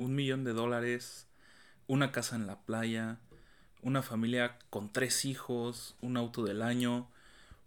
un millón de dólares, una casa en la playa, una familia con tres hijos, un auto del año,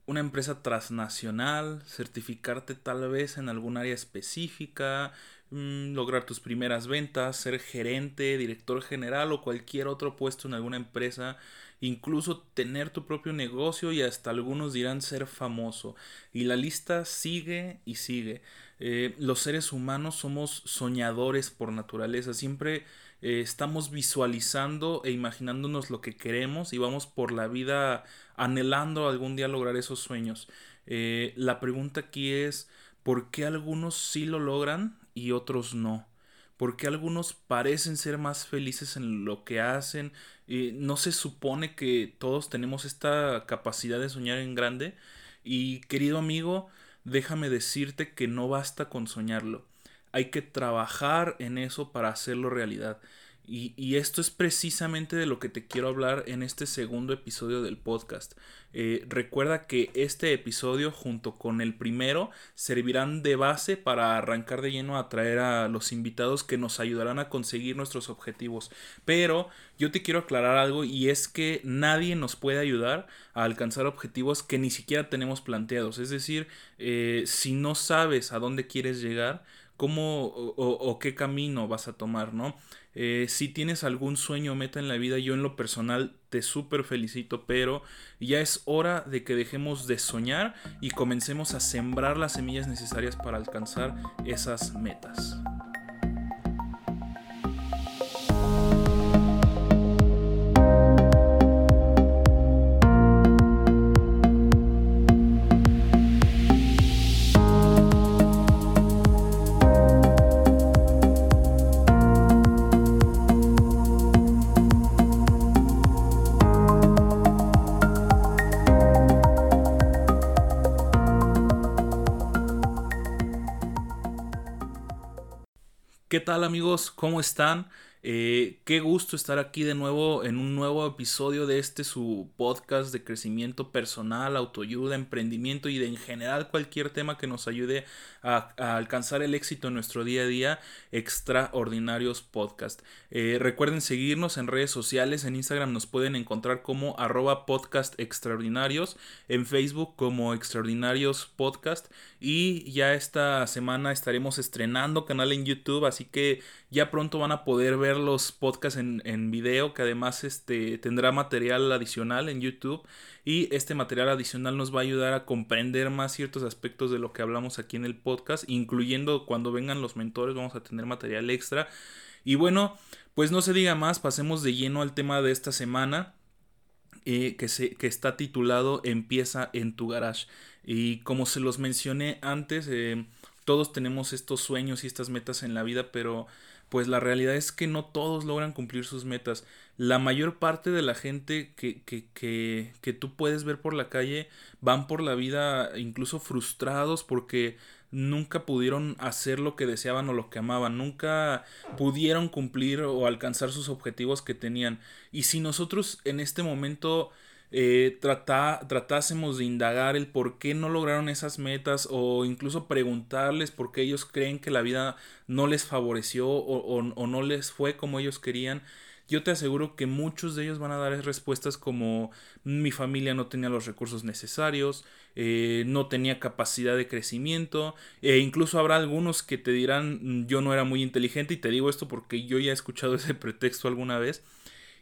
una empresa transnacional, certificarte tal vez en algún área específica, mm, lograr tus primeras ventas, ser gerente, director general o cualquier otro puesto en alguna empresa, incluso tener tu propio negocio y hasta algunos dirán ser famoso. Y la lista sigue y sigue. Eh, los seres humanos somos soñadores por naturaleza, siempre eh, estamos visualizando e imaginándonos lo que queremos y vamos por la vida anhelando algún día lograr esos sueños. Eh, la pregunta aquí es, ¿por qué algunos sí lo logran y otros no? ¿Por qué algunos parecen ser más felices en lo que hacen? Eh, ¿No se supone que todos tenemos esta capacidad de soñar en grande? Y querido amigo, déjame decirte que no basta con soñarlo hay que trabajar en eso para hacerlo realidad. Y, esto es precisamente de lo que te quiero hablar en este segundo episodio del podcast. Eh, recuerda que este episodio junto con el primero servirán de base para arrancar de lleno a traer a los invitados que nos ayudarán a conseguir nuestros objetivos. Pero yo te quiero aclarar algo y es que nadie nos puede ayudar a alcanzar objetivos que ni siquiera tenemos planteados. Es decir, eh, si no sabes a dónde quieres llegar, cómo o, qué camino vas a tomar, ¿no? Eh, si tienes algún sueño o meta en la vida, yo en lo personal te súper felicito, pero ya es hora de que dejemos de soñar y comencemos a sembrar las semillas necesarias para alcanzar esas metas. Tal amigos? ¿Cómo están? Eh, qué gusto estar aquí de nuevo en un nuevo episodio de este su podcast de crecimiento personal, autoayuda, emprendimiento y de en general cualquier tema que nos ayude a, alcanzar el éxito en nuestro día a día, Extraordinarios Podcast. Eh, recuerden seguirnos en redes sociales, en Instagram nos pueden encontrar como arroba podcast extraordinarios, en Facebook como Extraordinarios Podcast y ya esta semana estaremos estrenando canal en YouTube, así que ya pronto van a poder ver los podcasts en, en video, que además este, tendrá material adicional en YouTube. Y este material adicional nos va a ayudar a comprender más ciertos aspectos de lo que hablamos aquí en el podcast, incluyendo cuando vengan los mentores, vamos a tener material extra. Y bueno, pues no se diga más, pasemos de lleno al tema de esta semana. Eh, que, se, que está titulado Empieza en tu garage. Y como se los mencioné antes, eh, todos tenemos estos sueños y estas metas en la vida, pero pues la realidad es que no todos logran cumplir sus metas. La mayor parte de la gente que, que, que, que tú puedes ver por la calle van por la vida incluso frustrados porque nunca pudieron hacer lo que deseaban o lo que amaban, nunca pudieron cumplir o alcanzar sus objetivos que tenían. Y si nosotros en este momento eh, tratásemos de indagar el por qué no lograron esas metas o incluso preguntarles por qué ellos creen que la vida no les favoreció o, no les fue como ellos querían, yo te aseguro que muchos de ellos van a dar respuestas como mi familia no tenía los recursos necesarios, eh, no tenía capacidad de crecimiento, e incluso habrá algunos que te dirán yo no era muy inteligente y te digo esto porque yo ya he escuchado ese pretexto alguna vez.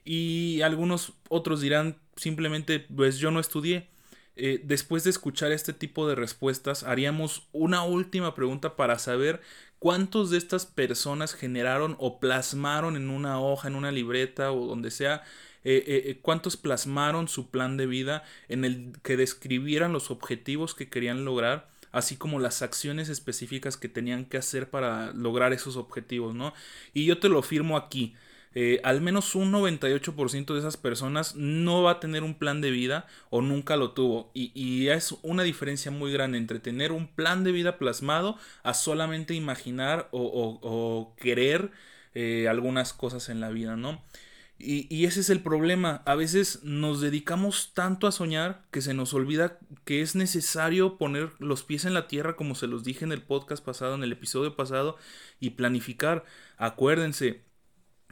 Y algunos otros dirán simplemente, pues yo no estudié. Eh, después de escuchar este tipo de respuestas, haríamos una última pregunta para saber cuántos de estas personas generaron o plasmaron en una hoja, en una libreta o donde sea, eh, eh, cuántos plasmaron su plan de vida en el que describieran los objetivos que querían lograr así como las acciones específicas que tenían que hacer para lograr esos objetivos, ¿no? Y yo te lo firmo aquí. Eh, al menos un 98% de esas personas no va a tener un plan de vida o nunca lo tuvo. Y, es una diferencia muy grande entre tener un plan de vida plasmado a solamente imaginar o, querer eh, algunas cosas en la vida, ¿no? Y, ese es el problema. A veces nos dedicamos tanto a soñar que se nos olvida que es necesario poner los pies en la tierra, como se los dije en el podcast pasado, en el episodio pasado, y planificar. Acuérdense,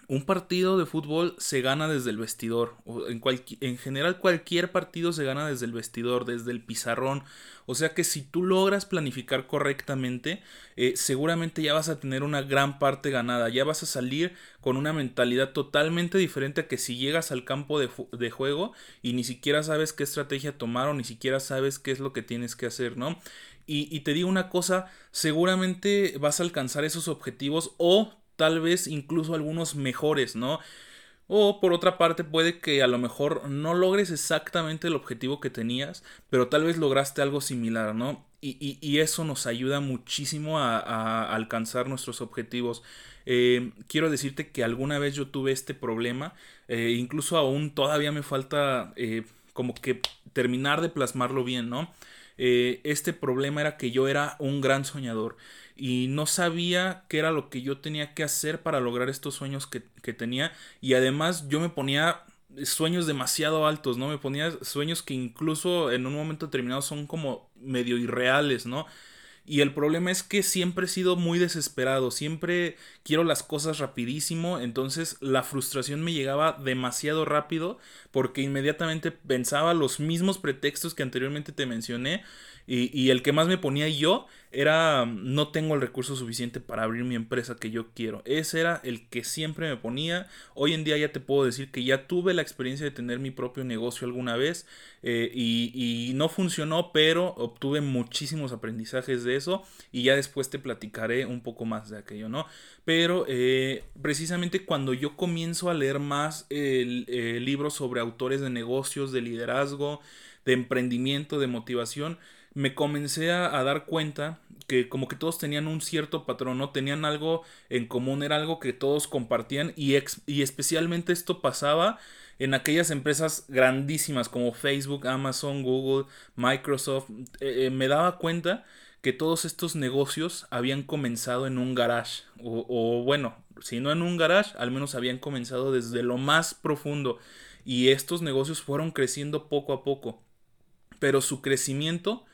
un partido de fútbol se gana desde el vestidor. En, en, general cualquier partido se gana desde el vestidor, desde el pizarrón. O sea que si tú logras planificar correctamente, eh, seguramente ya vas a tener una gran parte ganada. Ya vas a salir con una mentalidad totalmente diferente a que si llegas al campo de, de juego y ni siquiera sabes qué estrategia tomar o ni siquiera sabes qué es lo que tienes que hacer, ¿no? Y, y te digo una cosa, seguramente vas a alcanzar esos objetivos o tal vez incluso algunos mejores, ¿no? O por otra parte puede que a lo mejor no logres exactamente el objetivo que tenías, pero tal vez lograste algo similar, ¿no? Y, eso nos ayuda muchísimo a, alcanzar nuestros objetivos. Eh, quiero decirte que alguna vez yo tuve este problema, eh, incluso aún todavía me falta eh, como que terminar de plasmarlo bien, ¿no? este problema era que yo era un gran soñador y no sabía qué era lo que yo tenía que hacer para lograr estos sueños que, tenía y además yo me ponía sueños demasiado altos, ¿no? Me ponía sueños que incluso en un momento determinado son como medio irreales, ¿no? Y el problema es que siempre he sido muy desesperado, siempre quiero las cosas rapidísimo, entonces la frustración me llegaba demasiado rápido porque inmediatamente pensaba los mismos pretextos que anteriormente te mencioné y, el que más me ponía yo era no tengo el recurso suficiente para abrir mi empresa que yo quiero. Ese era el que siempre me ponía. Hoy en día ya te puedo decir que ya tuve la experiencia de tener mi propio negocio alguna vez eh, y, no funcionó, pero obtuve muchísimos aprendizajes de eso y ya después te platicaré un poco más de aquello, ¿no? Pero eh, precisamente cuando yo comienzo a leer más el, el libros sobre autores de negocios, de liderazgo, de emprendimiento, de motivación, me comencé a, dar cuenta que como que todos tenían un cierto patrón, ¿no? Tenían algo en común, era algo que todos compartían y, y especialmente esto pasaba en aquellas empresas grandísimas como Facebook, Amazon, Google, Microsoft. Eh, eh, me daba cuenta que todos estos negocios habían comenzado en un garage o bueno, si no en un garage, al menos habían comenzado desde lo más profundo y estos negocios fueron creciendo poco a poco. Pero su crecimiento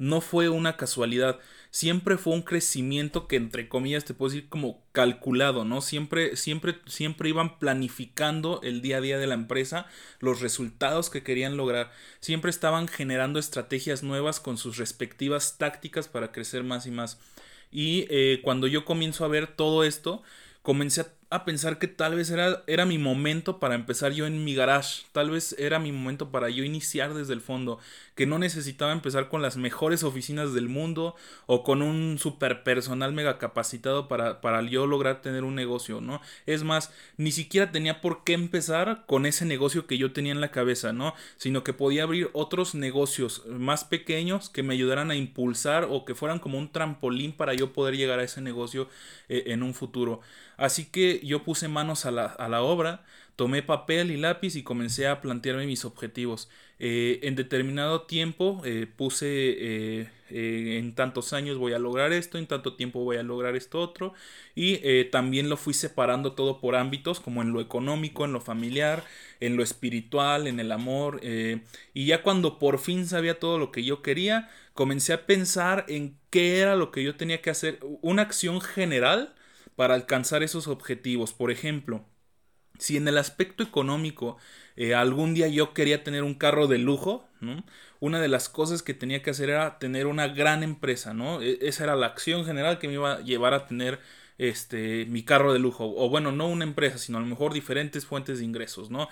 no fue una casualidad, siempre fue un crecimiento que entre comillas te puedo decir como calculado, ¿no? Siempre, siempre, siempre iban planificando el día a día de la empresa, los resultados que querían lograr, siempre estaban generando estrategias nuevas con sus respectivas tácticas para crecer más y más. Y eh, cuando yo comienzo a ver todo esto, comencé a, pensar que tal vez era, era mi momento para empezar yo en mi garage, tal vez era mi momento para yo iniciar desde el fondo, que no necesitaba empezar con las mejores oficinas del mundo o con un super personal mega capacitado para, para yo lograr tener un negocio, ¿no? Es más, ni siquiera tenía por qué empezar con ese negocio que yo tenía en la cabeza, ¿no? Sino que podía abrir otros negocios más pequeños que me ayudaran a impulsar o que fueran como un trampolín para yo poder llegar a ese negocio eh, en un futuro. Así que yo puse manos a la, a la obra, tomé papel y lápiz y comencé a plantearme mis objetivos. Eh, en determinado tiempo eh, puse eh, en tantos años voy a lograr esto, en tanto tiempo voy a lograr esto otro y también lo fui separando todo por ámbitos como en lo económico, en lo familiar, en lo espiritual, en el amor y ya cuando por fin sabía todo lo que yo quería, comencé a pensar en qué era lo que yo tenía que hacer, una acción general para alcanzar esos objetivos. Por ejemplo, si en el aspecto económico eh, algún día yo quería tener un carro de lujo, ¿no? una de las cosas que tenía que hacer era tener una gran empresa, ¿no? E, esa era la acción general que me iba a llevar a tener este mi carro de lujo o bueno no una empresa sino a lo mejor diferentes fuentes de ingresos no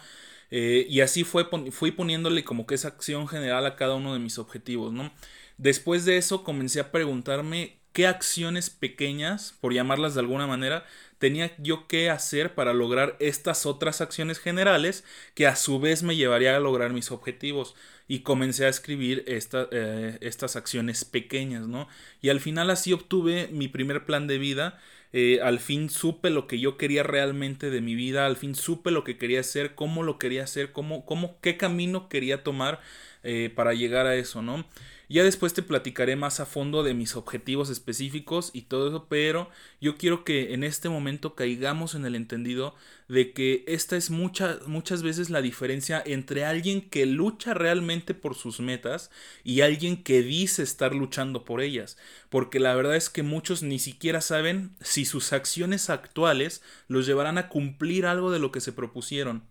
eh, y así fue fui poniéndole como que esa acción general a cada uno de mis objetivos no después de eso comencé a preguntarme qué acciones pequeñas, por llamarlas de alguna manera, tenía yo que hacer para lograr estas otras acciones generales que a su vez me llevaría a lograr mis objetivos. Y comencé a escribir eh, estas acciones pequeñas, ¿no? Y al final así obtuve mi primer plan de vida. Eh, al fin supe lo que yo quería realmente de mi vida, al fin supe lo que quería hacer, cómo lo quería hacer, cómo, cómo, qué camino quería tomar eh, para llegar a eso, ¿no? Ya después te platicaré más a fondo de mis objetivos específicos y todo eso, pero yo quiero que en este momento caigamos en el entendido de que esta es mucha, muchas veces la diferencia entre alguien que lucha realmente por sus metas y alguien que dice estar luchando por ellas. Porque la verdad es que muchos ni siquiera saben si sus acciones actuales los llevarán a cumplir algo de lo que se propusieron.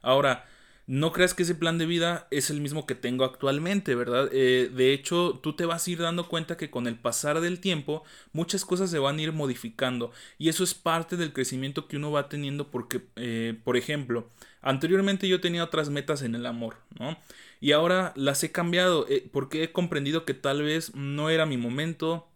Ahora, no creas que ese plan de vida es el mismo que tengo actualmente, ¿verdad? Eh, de hecho, tú te vas a ir dando cuenta que con el pasar del tiempo muchas cosas se van a ir modificando y eso es parte del crecimiento que uno va teniendo porque, eh, por ejemplo, anteriormente yo tenía otras metas en el amor, ¿no? Y ahora las he cambiado eh, porque he comprendido que tal vez no era mi momento,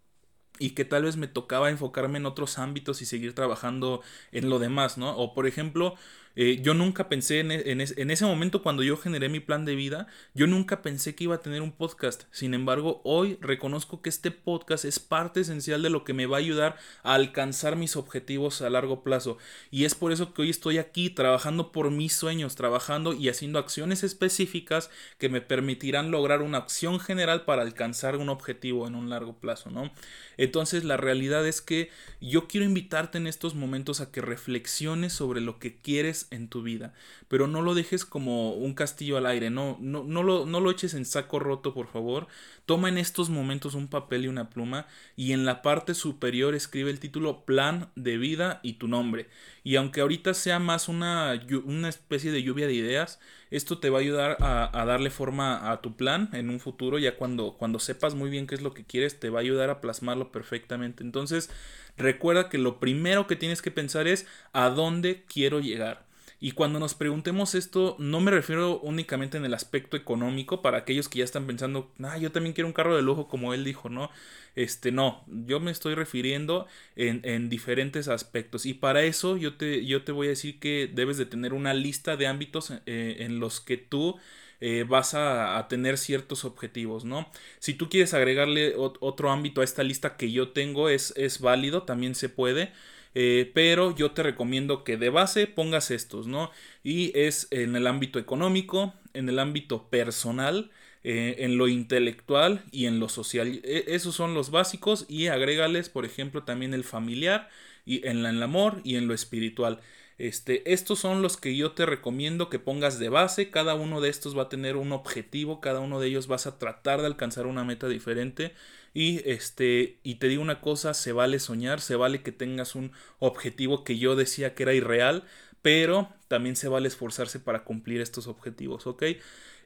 y que tal vez me tocaba enfocarme en otros ámbitos y seguir trabajando en lo demás, ¿no? O por ejemplo, eh, yo nunca pensé en, e, en, ese momento cuando yo generé mi plan de vida, yo nunca pensé que iba a tener un podcast. Sin embargo, hoy reconozco que este podcast es parte esencial de lo que me va a ayudar a alcanzar mis objetivos a largo plazo. Y es por eso que hoy estoy aquí trabajando por mis sueños, trabajando y haciendo acciones específicas que me permitirán lograr una acción general para alcanzar un objetivo en un largo plazo, ¿no? Entonces, la realidad es que yo quiero invitarte en estos momentos a que reflexiones sobre lo que quieres en tu vida, pero no lo dejes como un castillo al aire, no, no, no, lo, no lo eches en saco roto, por favor. Toma en estos momentos un papel y una pluma y en la parte superior escribe el título Plan de vida y tu nombre. Y aunque ahorita sea más una, una especie de lluvia de ideas, esto te va a ayudar a, a, darle forma a tu plan en un futuro, ya cuando, cuando sepas muy bien qué es lo que quieres, te va a ayudar a plasmarlo perfectamente. Entonces, recuerda que lo primero que tienes que pensar es a dónde quiero llegar. Y cuando nos preguntemos esto, no me refiero únicamente en el aspecto económico, para aquellos que ya están pensando, ah, yo también quiero un carro de lujo como él dijo, ¿no? Este, no, yo me estoy refiriendo en, en diferentes aspectos. Y para eso yo te, yo te voy a decir que debes de tener una lista de ámbitos eh, en los que tú eh, vas a, a, tener ciertos objetivos, ¿no? Si tú quieres agregarle otro ámbito a esta lista que yo tengo, es, es válido, también se puede. Eh, pero yo te recomiendo que de base pongas estos, ¿no? Y es en el ámbito económico, en el ámbito personal, eh, en lo intelectual y en lo social. E, esos son los básicos y agrégales, por ejemplo, también el familiar y en, el amor y en lo espiritual. Este, estos son los que yo te recomiendo que pongas de base. Cada uno de estos va a tener un objetivo, cada uno de ellos vas a tratar de alcanzar una meta diferente. Y este, y te digo una cosa, se vale soñar, se vale que tengas un objetivo que yo decía que era irreal, pero también se vale esforzarse para cumplir estos objetivos, ¿ok?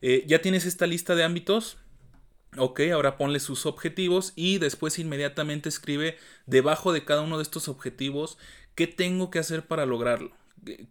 Eh, ya tienes esta lista de ámbitos. Ok, ahora ponle sus objetivos y después inmediatamente escribe debajo de cada uno de estos objetivos qué tengo que hacer para lograrlo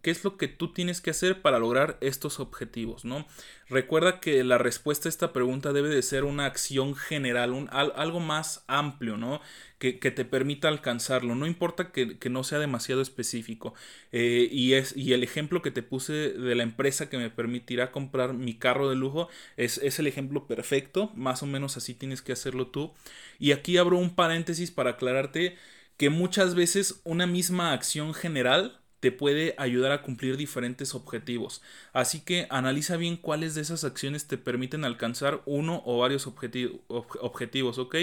qué es lo que tú tienes que hacer para lograr estos objetivos, ¿no? Recuerda que la respuesta a esta pregunta debe de ser una acción general, un, algo más amplio, ¿no? Que, te permita alcanzarlo. No importa que, no sea demasiado específico. Eh, y, es, y el ejemplo que te puse de la empresa que me permitirá comprar mi carro de lujo es, es el ejemplo perfecto. Más o menos así tienes que hacerlo tú. Y aquí abro un paréntesis para aclararte que muchas veces una misma acción general te puede ayudar a cumplir diferentes objetivos. Así que analiza bien cuáles de esas acciones te permiten alcanzar uno o varios objetivos, ¿ok?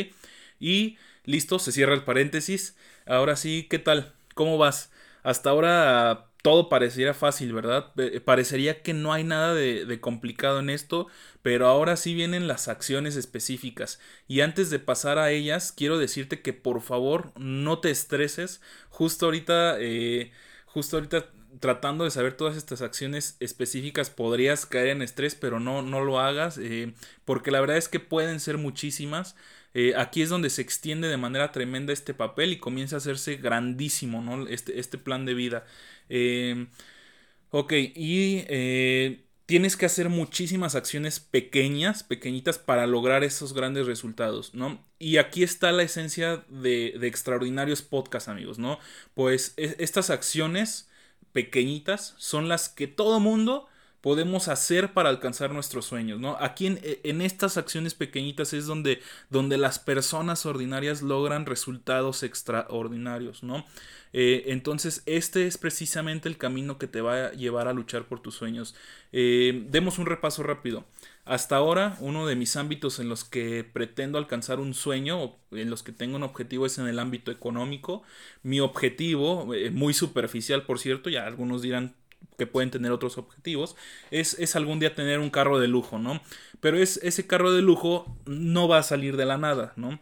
Y listo, se cierra el paréntesis. Ahora sí, ¿qué tal? ¿Cómo vas? Hasta ahora todo pareciera fácil, ¿verdad? Parecería que no hay nada de, complicado en esto, pero ahora sí vienen las acciones específicas. Y antes de pasar a ellas, quiero decirte que por favor no te estreses. Justo ahorita... Eh, justo ahorita tratando de saber todas estas acciones específicas podrías caer en estrés, pero no, no lo hagas, eh, porque la verdad es que pueden ser muchísimas. Eh, aquí es donde se extiende de manera tremenda este papel y comienza a hacerse grandísimo, ¿no? Este, este plan de vida. Eh, ok, y tienes que hacer muchísimas acciones pequeñas, pequeñitas, para lograr esos grandes resultados, ¿no? Y aquí está la esencia de, extraordinarios podcasts, amigos, ¿no? Pues e, estas acciones pequeñitas son las que todo mundo podemos hacer para alcanzar nuestros sueños, ¿no? Aquí en, en, estas acciones pequeñitas es donde, donde las personas ordinarias logran resultados extraordinarios, ¿no? Eh, entonces, este es precisamente el camino que te va a llevar a luchar por tus sueños. Eh, demos un repaso rápido. Hasta ahora, uno de mis ámbitos en los que pretendo alcanzar un sueño, en los que tengo un objetivo, es en el ámbito económico. Mi objetivo, eh, muy superficial por cierto, ya algunos dirán que pueden tener otros objetivos, es, es, algún día tener un carro de lujo, ¿no? Pero es, ese carro de lujo no va a salir de la nada, ¿no?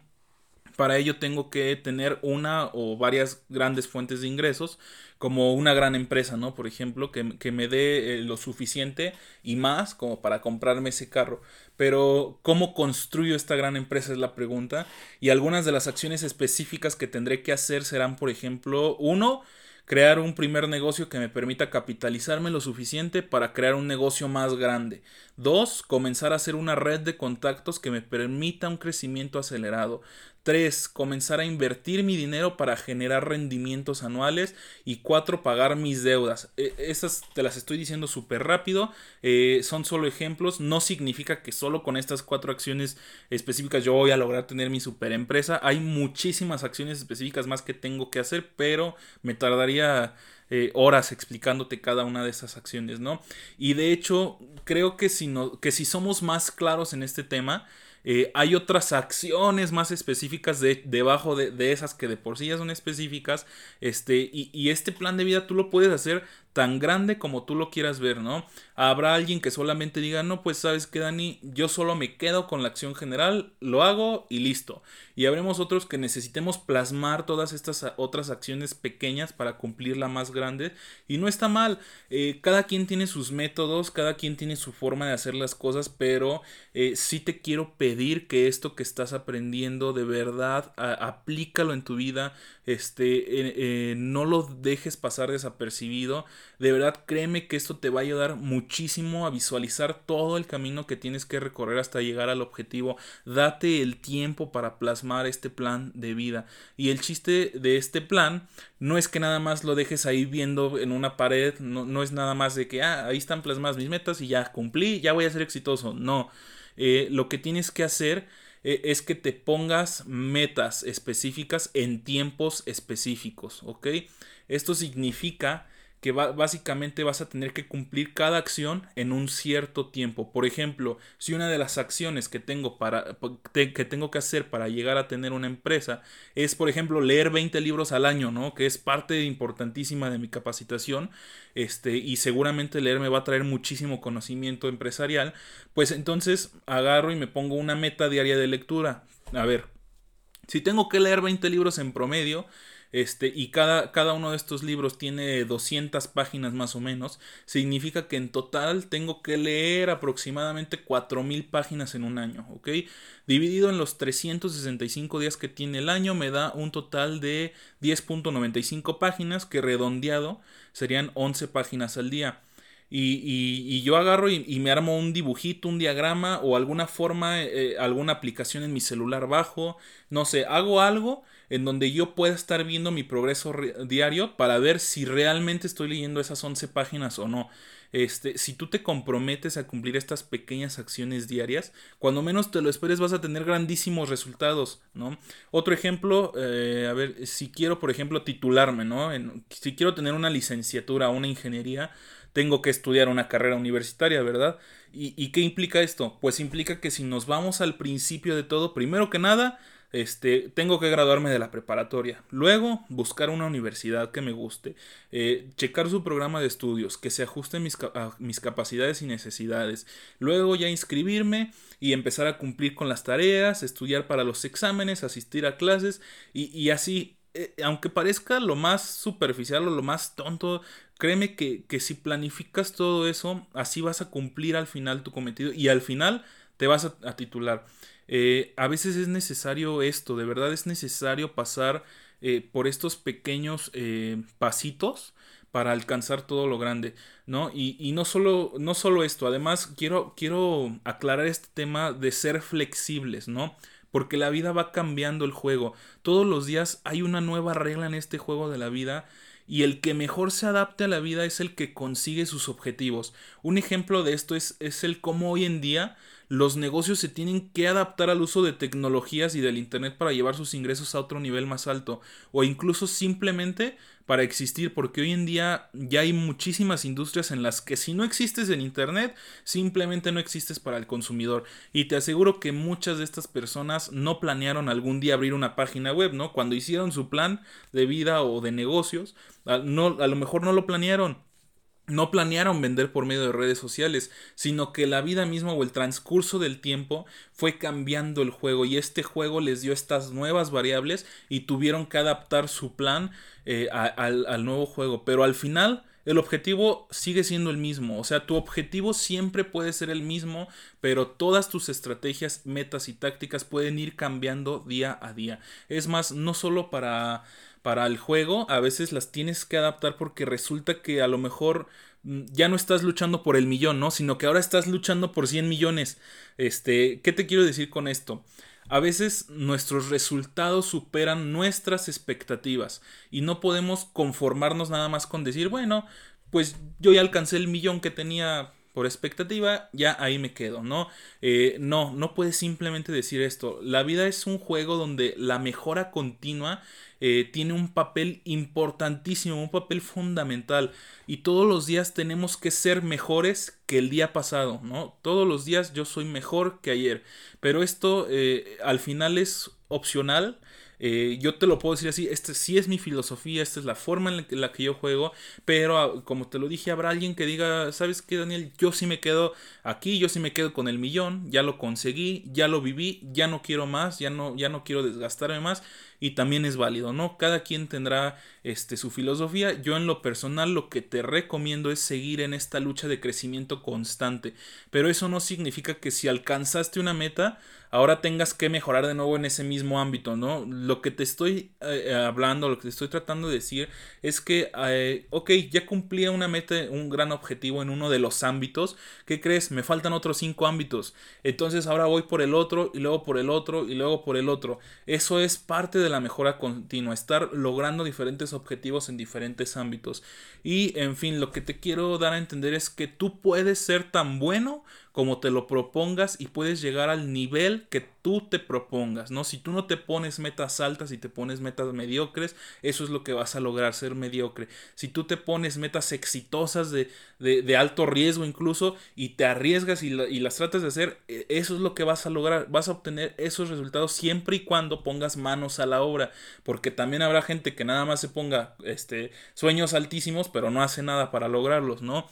Para ello tengo que tener una o varias grandes fuentes de ingresos, como una gran empresa, ¿no? Por ejemplo, que, que me dé eh, lo suficiente y más como para comprarme ese carro. Pero, ¿cómo construyo esta gran empresa? Es la pregunta. Y algunas de las acciones específicas que tendré que hacer serán, por ejemplo, uno, crear un primer negocio que me permita capitalizarme lo suficiente para crear un negocio más grande. Dos, comenzar a hacer una red de contactos que me permita un crecimiento acelerado. 3. Comenzar a invertir mi dinero para generar rendimientos anuales. Y 4. Pagar mis deudas. E, estas te las estoy diciendo súper rápido. Eh, son solo ejemplos. No significa que solo con estas cuatro acciones específicas yo voy a lograr tener mi super empresa. Hay muchísimas acciones específicas más que tengo que hacer. Pero me tardaría... Eh, horas explicándote cada una de esas acciones, ¿no? Y de hecho, creo que si, no, que si somos más claros en este tema, eh, hay otras acciones más específicas de, debajo de, esas que de por sí ya son específicas. Este, y, este plan de vida tú lo puedes hacer tan grande como tú lo quieras ver, ¿no? Habrá alguien que solamente diga, no, pues sabes que Dani, yo solo me quedo con la acción general, lo hago y listo. Y habremos otros que necesitemos plasmar todas estas otras acciones pequeñas para cumplir la más grande. Y no está mal, eh, cada quien tiene sus métodos, cada quien tiene su forma de hacer las cosas, pero eh, sí te quiero pedir que esto que estás aprendiendo de verdad, aplícalo en tu vida, este, no lo dejes pasar desapercibido. De verdad, créeme que esto te va a ayudar muchísimo a visualizar todo el camino que tienes que recorrer hasta llegar al objetivo. Date el tiempo para plasmar este plan de vida. Y el chiste de este plan no es que nada más lo dejes ahí viendo en una pared, no, no es nada más de que, ah, ahí están plasmadas mis metas y ya cumplí, ya voy a ser exitoso. No, eh, lo que tienes que hacer eh, es que te pongas metas específicas en tiempos específicos, ¿ok? Esto significa que básicamente vas a tener que cumplir cada acción en un cierto tiempo. Por ejemplo, si una de las acciones que tengo, para, que tengo que hacer para llegar a tener una empresa es, por ejemplo, leer 20 libros al año, ¿no? Que es parte importantísima de mi capacitación, este, y seguramente leer me va a traer muchísimo conocimiento empresarial, pues entonces agarro y me pongo una meta diaria de lectura. A ver, si tengo que leer 20 libros en promedio, este, y cada, cada uno de estos libros tiene 200 páginas más o menos, significa que en total tengo que leer aproximadamente 4000 páginas en un año, ¿ok? Dividido en los 365 días que tiene el año me da un total de 10.95 páginas que redondeado serían 11 páginas al día. Y, y, yo agarro y, me armo un dibujito, un diagrama o alguna forma, eh, alguna aplicación en mi celular bajo, no sé, hago algo en donde yo pueda estar viendo mi progreso diario para ver si realmente estoy leyendo esas 11 páginas o no. Este, si tú te comprometes a cumplir estas pequeñas acciones diarias, cuando menos te lo esperes vas a tener grandísimos resultados, ¿no? Otro ejemplo, eh, a ver, si quiero, por ejemplo, titularme, ¿no? si quiero tener una licenciatura, una ingeniería, tengo que estudiar una carrera universitaria, ¿verdad? ¿Y, ¿Y qué implica esto? Pues implica que si nos vamos al principio de todo, primero que nada, este, tengo que graduarme de la preparatoria. Luego, buscar una universidad que me guste. Eh, checar su programa de estudios, que se ajuste a mis, capacidades y necesidades. Luego ya inscribirme y empezar a cumplir con las tareas, estudiar para los exámenes, asistir a clases y, así. Eh, aunque parezca lo más superficial o lo más tonto, créeme que, que si planificas todo eso, así vas a cumplir al final tu cometido y al final te vas a titular. Eh, a veces es necesario esto, de verdad es necesario pasar eh, por estos pequeños eh, pasitos para alcanzar todo lo grande, ¿no? Y, no, solo, no solo esto, además quiero, quiero aclarar este tema de ser flexibles, ¿no? Porque la vida va cambiando el juego. Todos los días hay una nueva regla en este juego de la vida y el que mejor se adapte a la vida es el que consigue sus objetivos. Un ejemplo de esto es, es el cómo hoy en día los negocios se tienen que adaptar al uso de tecnologías y del Internet para llevar sus ingresos a otro nivel más alto o incluso simplemente para existir porque hoy en día ya hay muchísimas industrias en las que si no existes en Internet simplemente no existes para el consumidor y te aseguro que muchas de estas personas no planearon algún día abrir una página web, ¿no? Cuando hicieron su plan de vida o de negocios, no, a lo mejor no lo planearon no planearon vender por medio de redes sociales, sino que la vida misma o el transcurso del tiempo fue cambiando el juego y este juego les dio estas nuevas variables y tuvieron que adaptar su plan eh, al, al nuevo juego. Pero al final el objetivo sigue siendo el mismo. O sea, tu objetivo siempre puede ser el mismo, pero todas tus estrategias, metas y tácticas pueden ir cambiando día a día. Es más, no solo para para el juego, a veces las tienes que adaptar porque resulta que a lo mejor mm, ya no estás luchando por el millón, ¿no? Sino que ahora estás luchando por 100 millones. Este, ¿qué te quiero decir con esto? A veces nuestros resultados superan nuestras expectativas y no podemos conformarnos nada más con decir, bueno, pues yo ya alcancé el millón que tenía por expectativa, ya ahí me quedo, ¿no? Eh, no, no puedes simplemente decir esto. La vida es un juego donde la mejora continua eh, tiene un papel importantísimo, un papel fundamental. Y todos los días tenemos que ser mejores que el día pasado, ¿no? Todos los días yo soy mejor que ayer. Pero esto eh, al final es opcional eh, yo te lo puedo decir así, esta sí es mi filosofía, esta es la forma en la que, yo juego, pero ah, como te lo dije, habrá alguien que diga, ¿sabes qué, Daniel? Yo sí me quedo aquí, yo sí me quedo con el millón, ya lo conseguí, ya lo viví, ya no quiero más, ya no, ya no quiero desgastarme más y también es válido, ¿no? Cada quien tendrá este, su filosofía. Yo en lo personal lo que te recomiendo es seguir en esta lucha de crecimiento constante, pero eso no significa que si alcanzaste una meta, ahora tengas que mejorar de nuevo en ese mismo ámbito, ¿no? Lo que te estoy eh, hablando, lo que te estoy tratando de decir es que, eh, ok, ya cumplí una meta, un gran objetivo en uno de los ámbitos, ¿qué crees? Me faltan otros cinco ámbitos, entonces ahora voy por el otro y luego por el otro y luego por el otro. Eso es parte de la mejora continua, estar logrando diferentes objetivos en diferentes ámbitos. Y, en fin, lo que te quiero dar a entender es que tú puedes ser tan bueno como te lo propongas y puedes llegar al nivel que tú te propongas, ¿no? Si tú no te pones metas altas y te pones metas mediocres, eso es lo que vas a lograr, ser mediocre. Si tú te pones metas exitosas de, de, alto riesgo incluso y te arriesgas y, y, las tratas de hacer, e, eso es lo que vas a lograr, vas a obtener esos resultados siempre y cuando pongas manos a la obra, porque también habrá gente que nada más se ponga este, sueños altísimos, pero no hace nada para lograrlos, ¿no?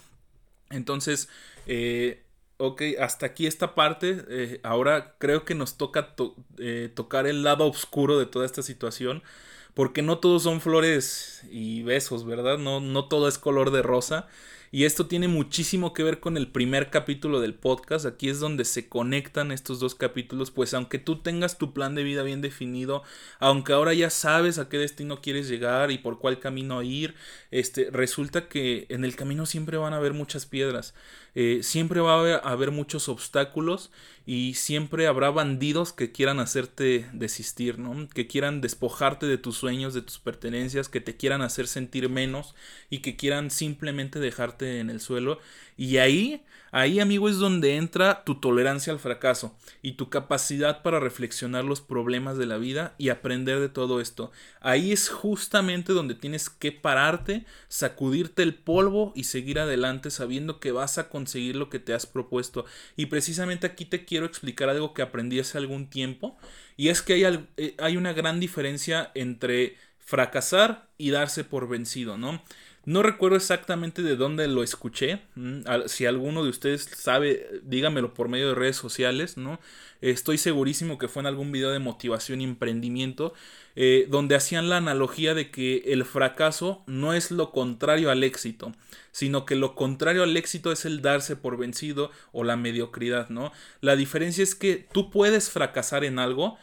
Entonces, eh, ok, hasta aquí esta parte. Eh, ahora creo que nos toca eh, tocar el lado oscuro de toda esta situación. Porque no todos son flores y besos, ¿verdad? No, no todo es color de rosa. Y esto tiene muchísimo que ver con el primer capítulo del podcast. Aquí es donde se conectan estos dos capítulos. Pues aunque tú tengas tu plan de vida bien definido, aunque ahora ya sabes a qué destino quieres llegar y por cuál camino ir, este, resulta que en el camino siempre van a haber muchas piedras. Eh, siempre va a haber, muchos obstáculos y siempre habrá bandidos que quieran hacerte desistir, ¿no? Que quieran despojarte de tus sueños, de tus pertenencias, que te quieran hacer sentir menos y que quieran simplemente dejarte en el suelo. Y ahí Ahí, amigo, es donde entra tu tolerancia al fracaso y tu capacidad para reflexionar los problemas de la vida y aprender de todo esto. Ahí es justamente donde tienes que pararte, sacudirte el polvo y seguir adelante sabiendo que vas a conseguir lo que te has propuesto. Y precisamente aquí te quiero explicar algo que aprendí hace algún tiempo y es que hay, eh, hay una gran diferencia entre fracasar y darse por vencido, ¿no? No recuerdo exactamente de dónde lo escuché. Si alguno de ustedes sabe, dígamelo por medio de redes sociales, ¿no? Estoy segurísimo que fue en algún video de motivación y emprendimiento, eh, donde hacían la analogía de que el fracaso no es lo contrario al éxito, sino que lo contrario al éxito es el darse por vencido o la mediocridad, ¿no? La diferencia es que tú puedes fracasar en algo,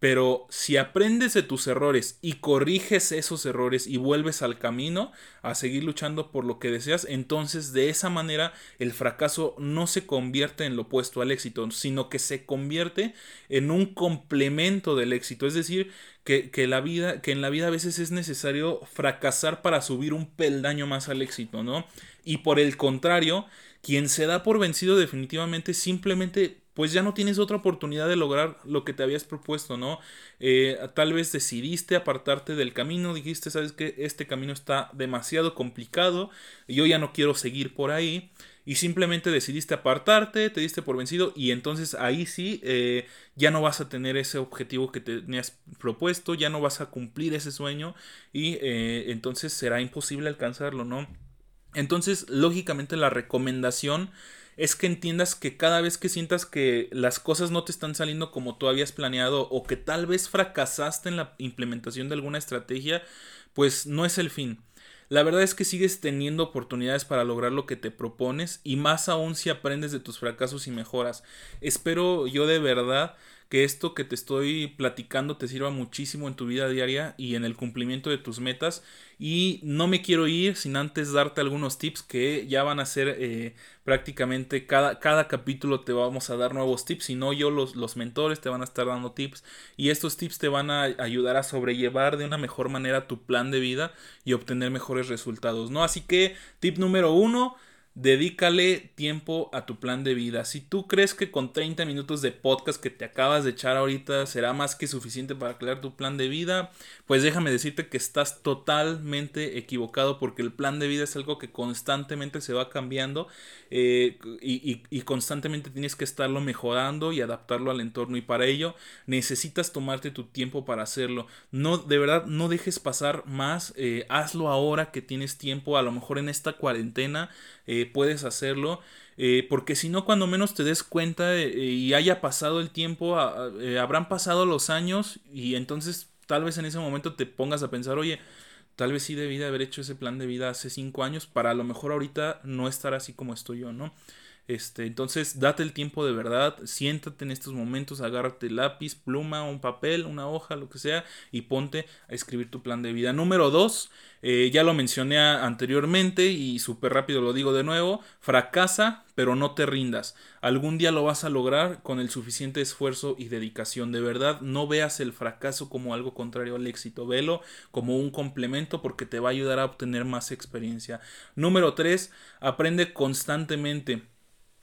Pero si aprendes de tus errores y corriges esos errores y vuelves al camino a seguir luchando por lo que deseas, entonces de esa manera el fracaso no se convierte en lo opuesto al éxito, sino que se convierte en un complemento del éxito. Es decir, que, la vida, que en la vida a veces es necesario fracasar para subir un peldaño más al éxito, ¿no? Y por el contrario, quien se da por vencido definitivamente simplemente pues ya no tienes otra oportunidad de lograr lo que te habías propuesto, ¿no? Eh, tal vez decidiste apartarte del camino, dijiste, sabes que este camino está demasiado complicado, yo ya no quiero seguir por ahí, y simplemente decidiste apartarte, te diste por vencido, y entonces ahí sí eh, ya no vas a tener ese objetivo que tenías propuesto, ya no vas a cumplir ese sueño, y eh, entonces será imposible alcanzarlo, ¿no? Entonces, lógicamente la recomendación es que entiendas que cada vez que sientas que las cosas no te están saliendo como tú habías planeado o que tal vez fracasaste en la implementación de alguna estrategia, pues no es el fin. La verdad es que sigues teniendo oportunidades para lograr lo que te propones y más aún si aprendes de tus fracasos y mejoras. Espero yo de verdad que esto que te estoy platicando te sirva muchísimo en tu vida diaria y en el cumplimiento de tus metas. Y no me quiero ir sin antes darte algunos tips que ya van a ser eh, prácticamente cada, cada capítulo te vamos a dar nuevos tips. Si no, yo los, los mentores te van a estar dando tips. Y estos tips te van a ayudar a sobrellevar de una mejor manera tu plan de vida y obtener mejores resultados. ¿no? Así que tip número uno Dedícale tiempo a tu plan de vida. Si tú crees que con 30 minutos de podcast que te acabas de echar ahorita será más que suficiente para crear tu plan de vida, pues déjame decirte que estás totalmente equivocado porque el plan de vida es algo que constantemente se va cambiando eh, y, y, constantemente tienes que estarlo mejorando y adaptarlo al entorno y para ello necesitas tomarte tu tiempo para hacerlo. No, de verdad, no dejes pasar más, eh, hazlo ahora que tienes tiempo, a lo mejor en esta cuarentena eh, puedes hacerlo. Eh, porque si no, cuando menos te des cuenta eh, y haya pasado el tiempo, habrán pasado los años y entonces tal vez en ese momento te pongas a pensar, oye, tal vez sí debí de haber hecho ese plan de vida hace cinco años para a lo mejor ahorita no estar así como estoy yo, ¿no? Este, entonces, date el tiempo de verdad, siéntate en estos momentos, agárrate lápiz, pluma, un papel, una hoja, lo que sea, y ponte a escribir tu plan de vida. Número dos, eh, ya lo mencioné anteriormente y súper rápido lo digo de nuevo, fracasa, pero no te rindas. Algún día lo vas a lograr con el suficiente esfuerzo y dedicación. De verdad, no veas el fracaso como algo contrario al éxito, velo como un complemento porque te va a ayudar a obtener más experiencia. Número tres, aprende constantemente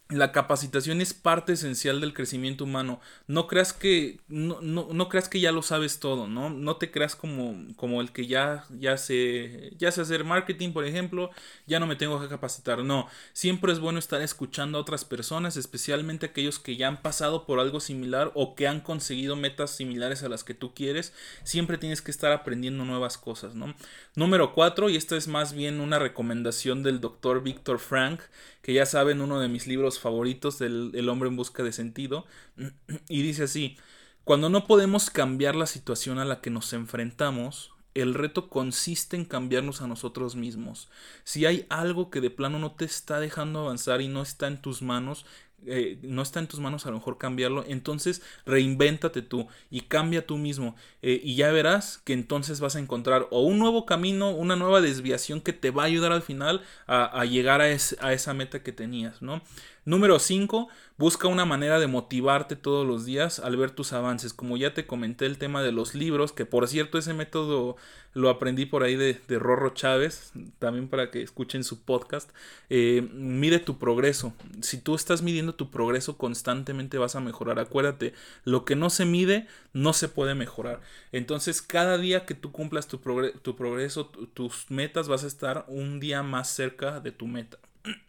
la capacitación es parte esencial del crecimiento humano. No creas que, no, no, no, creas que ya lo sabes todo, ¿no? No te creas como, como el que ya, ya, sé, ya sé hacer marketing, por ejemplo, ya no me tengo que capacitar. No, siempre es bueno estar escuchando a otras personas, especialmente aquellos que ya han pasado por algo similar o que han conseguido metas similares a las que tú quieres. Siempre tienes que estar aprendiendo nuevas cosas, ¿no? Número cuatro, y esta es más bien una recomendación del doctor Víctor Frank, que ya saben, uno de mis libros favoritos El hombre en busca de sentido, y dice así, cuando no podemos cambiar la situación a la que nos enfrentamos, el reto consiste en cambiarnos a nosotros mismos. Si hay algo que de plano no te está dejando avanzar y no está en tus manos, eh, no está en tus manos a lo mejor cambiarlo, entonces reinvéntate tú y cambia tú mismo eh, y ya verás que entonces vas a encontrar o un nuevo camino, una nueva desviación que te va a ayudar al final a, llegar a, a, esa meta que tenías, ¿no? Número 5, busca una manera de motivarte todos los días al ver tus avances. Como ya te comenté el tema de los libros, que por cierto ese método lo aprendí por ahí de, de Rorro Chávez, también para que escuchen su podcast. Eh, mide tu progreso. Si tú estás midiendo tu progreso constantemente vas a mejorar. Acuérdate, lo que no se mide no se puede mejorar. Entonces cada día que tú cumplas tu, tu progreso, tus metas, vas a estar un día más cerca de tu meta.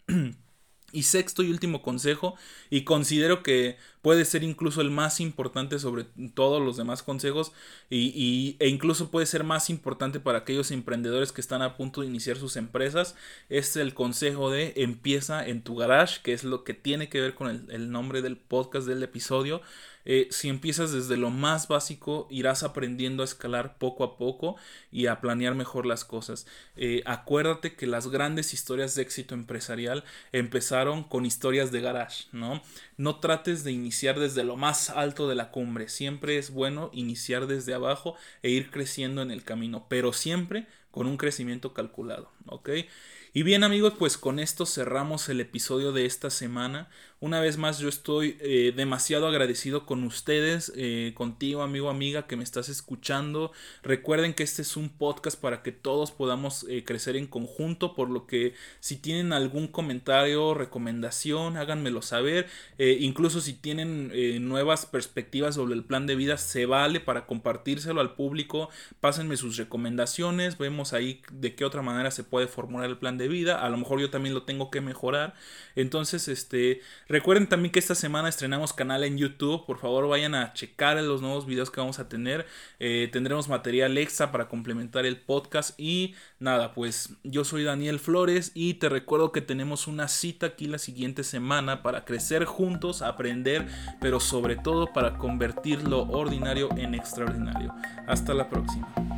Y sexto y último consejo, y considero que puede ser incluso el más importante sobre todos los demás consejos, y, e incluso puede ser más importante para aquellos emprendedores que están a punto de iniciar sus empresas, es el consejo de empieza en tu garage, que es lo que tiene que ver con el, el nombre del podcast del episodio. Eh, si empiezas desde lo más básico, irás aprendiendo a escalar poco a poco y a planear mejor las cosas. Eh, acuérdate que las grandes historias de éxito empresarial empezaron con historias de garage, ¿no? No trates de iniciar desde lo más alto de la cumbre. Siempre es bueno iniciar desde abajo e ir creciendo en el camino, pero siempre con un crecimiento calculado, ¿ok? Y bien amigos, pues con esto cerramos el episodio de esta semana. Una vez más yo estoy eh, demasiado agradecido con ustedes, eh, contigo amigo, amiga que me estás escuchando. Recuerden que este es un podcast para que todos podamos eh, crecer en conjunto, por lo que si tienen algún comentario, recomendación, háganmelo saber. incluso si tienen nuevas perspectivas sobre el plan de vida, se vale para compartírselo al público. Pásenme sus recomendaciones, vemos ahí de qué otra manera se puede formular el plan de vida. A lo mejor yo también lo tengo que mejorar. Entonces, este, recuerden también que esta semana estrenamos canal en YouTube. Por favor, vayan a checar los nuevos videos que vamos a tener. Eh, tendremos material extra para complementar el podcast. Y nada, pues yo soy Daniel Flores y te recuerdo que tenemos una cita aquí la siguiente semana para crecer juntos, aprender, pero sobre todo para convertir lo ordinario en extraordinario. Hasta la próxima.